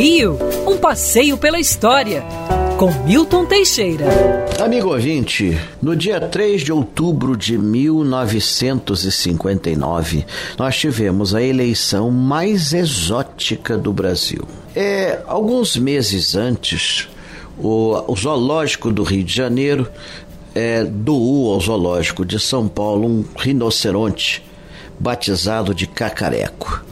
Rio, um passeio pela história, com Milton Teixeira. Amigo ouvinte, no dia 3 de outubro de 1959, nós tivemos a eleição mais exótica do Brasil. É, alguns meses antes, o, o Zoológico do Rio de Janeiro é, doou ao Zoológico de São Paulo um rinoceronte batizado de Cacareco.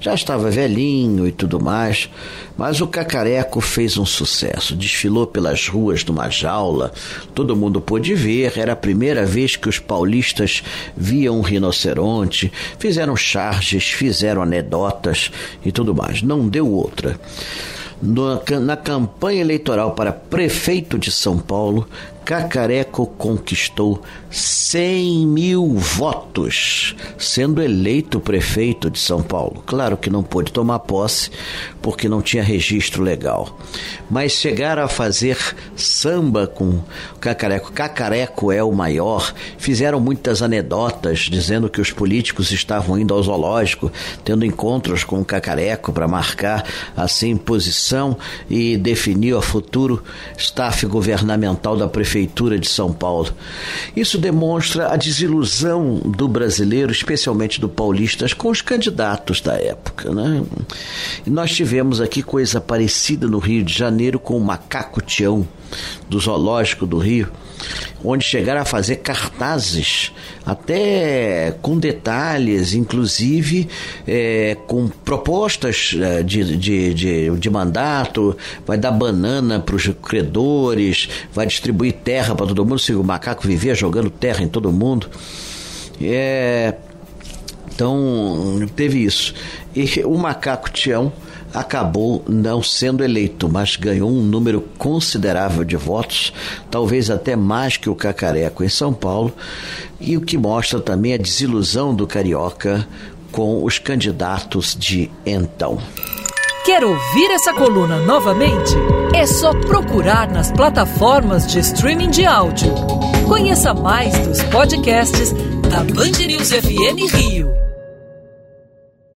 Já estava velhinho e tudo mais, mas o Cacareco fez um sucesso. Desfilou pelas ruas numa jaula, todo mundo pôde ver. Era a primeira vez que os paulistas viam um rinoceronte, fizeram charges, fizeram anedotas e tudo mais. Não deu outra na campanha eleitoral para prefeito de São Paulo, Cacareco conquistou 100 mil votos, sendo eleito prefeito de São Paulo. Claro que não pôde tomar posse porque não tinha registro legal, mas chegaram a fazer samba com Cacareco. Cacareco é o maior. Fizeram muitas anedotas dizendo que os políticos estavam indo ao zoológico, tendo encontros com o Cacareco para marcar assim posição e definir o futuro staff governamental da prefeitura Prefeitura de São Paulo. Isso demonstra a desilusão do brasileiro, especialmente do paulista, com os candidatos da época. Né? E nós tivemos aqui coisa parecida no Rio de Janeiro com o Macaco Tião, do Zoológico do Rio onde chegaram a fazer cartazes, até com detalhes, inclusive é, com propostas é, de, de, de, de, mandato, vai dar banana para os credores, vai distribuir terra para todo mundo, se o macaco vivia jogando terra em todo mundo. É, então, teve isso. E o macaco Tião acabou não sendo eleito, mas ganhou um número considerável de votos, talvez até mais que o Cacareco em São Paulo, e o que mostra também a desilusão do carioca com os candidatos de então. Quer ouvir essa coluna novamente? É só procurar nas plataformas de streaming de áudio. Conheça mais dos podcasts da Band News FM Rio.